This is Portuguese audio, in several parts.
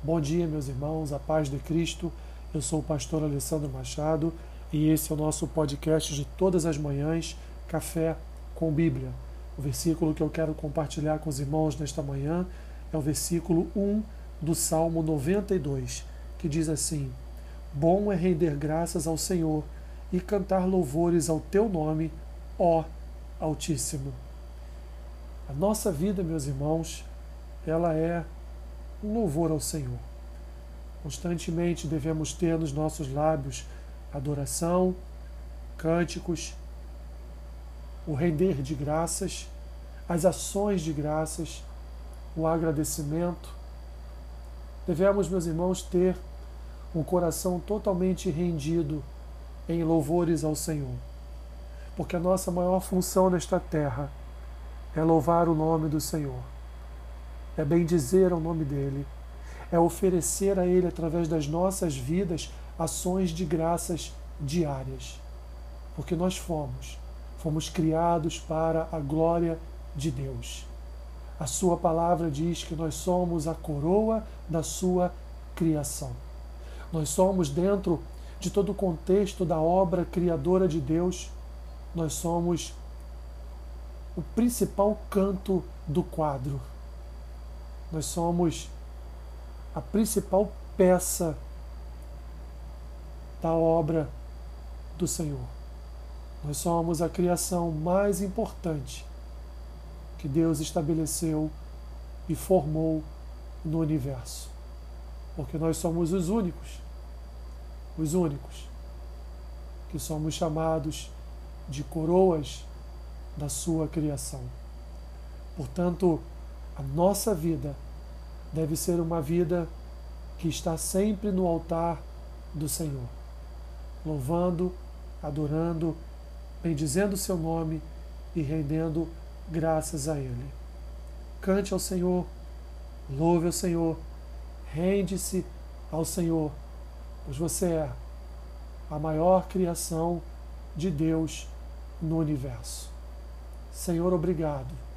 Bom dia, meus irmãos, a paz de Cristo. Eu sou o pastor Alessandro Machado e esse é o nosso podcast de todas as manhãs, Café com Bíblia. O versículo que eu quero compartilhar com os irmãos nesta manhã é o versículo 1 do Salmo 92, que diz assim: Bom é render graças ao Senhor e cantar louvores ao teu nome, ó Altíssimo. A nossa vida, meus irmãos, ela é um louvor ao Senhor. Constantemente devemos ter nos nossos lábios adoração, cânticos, o render de graças, as ações de graças, o agradecimento. Devemos, meus irmãos, ter um coração totalmente rendido em louvores ao Senhor. Porque a nossa maior função nesta terra é louvar o nome do Senhor é bendizer ao nome dele, é oferecer a ele, através das nossas vidas, ações de graças diárias. Porque nós fomos, fomos criados para a glória de Deus. A Sua palavra diz que nós somos a coroa da Sua criação. Nós somos, dentro de todo o contexto da obra criadora de Deus, nós somos o principal canto do quadro. Nós somos a principal peça da obra do Senhor. Nós somos a criação mais importante que Deus estabeleceu e formou no universo. Porque nós somos os únicos, os únicos, que somos chamados de coroas da sua criação. Portanto, a nossa vida deve ser uma vida que está sempre no altar do Senhor, louvando, adorando, bendizendo o seu nome e rendendo graças a Ele. Cante ao Senhor, louve ao Senhor, rende-se ao Senhor, pois você é a maior criação de Deus no universo. Senhor, obrigado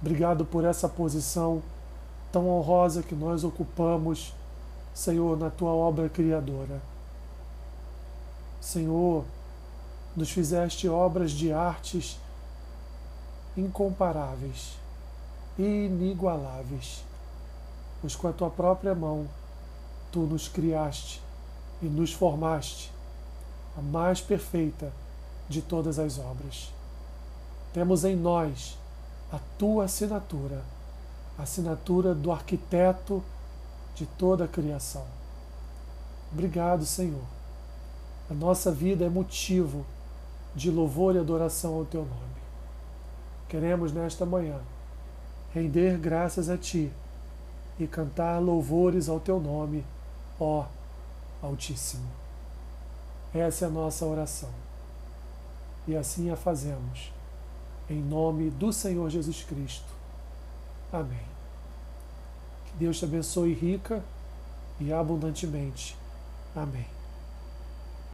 Obrigado por essa posição tão honrosa que nós ocupamos, Senhor, na tua obra criadora. Senhor, nos fizeste obras de artes incomparáveis, inigualáveis, pois com a tua própria mão tu nos criaste e nos formaste, a mais perfeita de todas as obras. Temos em nós a tua assinatura, a assinatura do arquiteto de toda a criação. Obrigado, Senhor. A nossa vida é motivo de louvor e adoração ao teu nome. Queremos nesta manhã render graças a ti e cantar louvores ao teu nome, ó Altíssimo. Essa é a nossa oração. E assim a fazemos em nome do Senhor Jesus Cristo. Amém. Que Deus te abençoe rica e abundantemente. Amém.